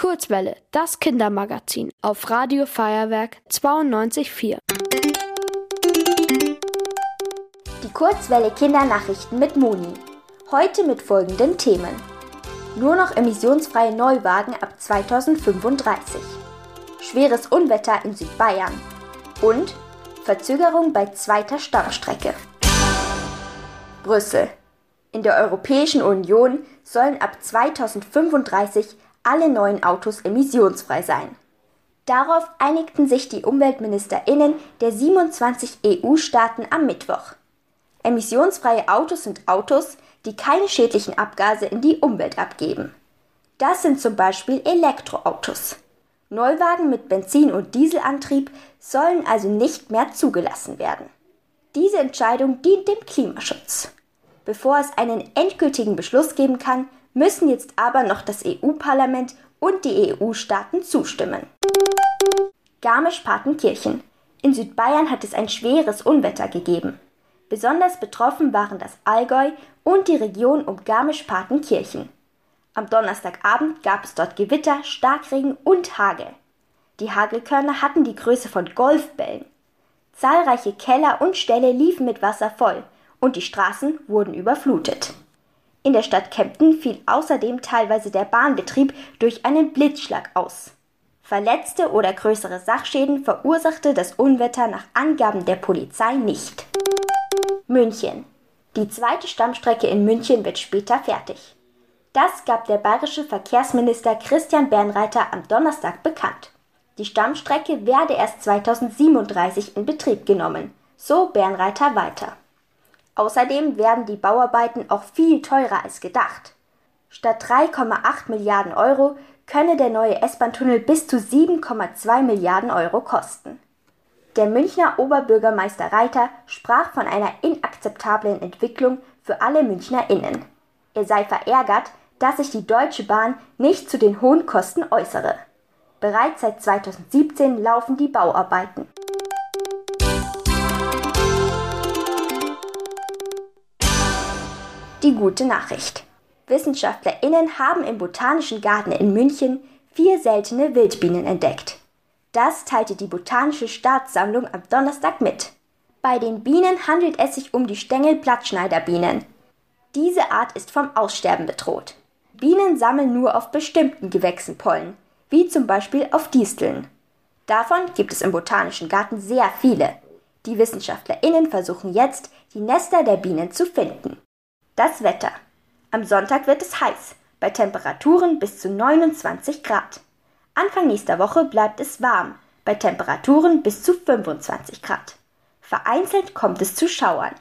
Kurzwelle, das Kindermagazin auf Radio Feuerwerk 92.4. Die Kurzwelle Kindernachrichten mit Moni. Heute mit folgenden Themen. Nur noch emissionsfreie Neuwagen ab 2035. Schweres Unwetter in Südbayern. Und Verzögerung bei zweiter Stammstrecke. Brüssel. In der Europäischen Union sollen ab 2035 alle neuen Autos emissionsfrei sein. Darauf einigten sich die Umweltministerinnen der 27 EU-Staaten am Mittwoch. Emissionsfreie Autos sind Autos, die keine schädlichen Abgase in die Umwelt abgeben. Das sind zum Beispiel Elektroautos. Neuwagen mit Benzin- und Dieselantrieb sollen also nicht mehr zugelassen werden. Diese Entscheidung dient dem Klimaschutz. Bevor es einen endgültigen Beschluss geben kann, müssen jetzt aber noch das EU-Parlament und die EU-Staaten zustimmen. Garmisch-Partenkirchen. In Südbayern hat es ein schweres Unwetter gegeben. Besonders betroffen waren das Allgäu und die Region um Garmisch-Partenkirchen. Am Donnerstagabend gab es dort Gewitter, Starkregen und Hagel. Die Hagelkörner hatten die Größe von Golfbällen. Zahlreiche Keller und Ställe liefen mit Wasser voll und die Straßen wurden überflutet. In der Stadt Kempten fiel außerdem teilweise der Bahnbetrieb durch einen Blitzschlag aus. Verletzte oder größere Sachschäden verursachte das Unwetter nach Angaben der Polizei nicht. München. Die zweite Stammstrecke in München wird später fertig. Das gab der bayerische Verkehrsminister Christian Bernreiter am Donnerstag bekannt. Die Stammstrecke werde erst 2037 in Betrieb genommen, so Bernreiter weiter. Außerdem werden die Bauarbeiten auch viel teurer als gedacht. Statt 3,8 Milliarden Euro könne der neue S-Bahn-Tunnel bis zu 7,2 Milliarden Euro kosten. Der Münchner Oberbürgermeister Reiter sprach von einer inakzeptablen Entwicklung für alle MünchnerInnen. Er sei verärgert, dass sich die Deutsche Bahn nicht zu den hohen Kosten äußere. Bereits seit 2017 laufen die Bauarbeiten. Die gute Nachricht. WissenschaftlerInnen haben im Botanischen Garten in München vier seltene Wildbienen entdeckt. Das teilte die Botanische Staatssammlung am Donnerstag mit. Bei den Bienen handelt es sich um die Stängelblattschneiderbienen. Diese Art ist vom Aussterben bedroht. Bienen sammeln nur auf bestimmten Gewächsen Pollen, wie zum Beispiel auf Disteln. Davon gibt es im Botanischen Garten sehr viele. Die WissenschaftlerInnen versuchen jetzt, die Nester der Bienen zu finden. Das Wetter. Am Sonntag wird es heiß, bei Temperaturen bis zu 29 Grad. Anfang nächster Woche bleibt es warm, bei Temperaturen bis zu 25 Grad. Vereinzelt kommt es zu Schauern.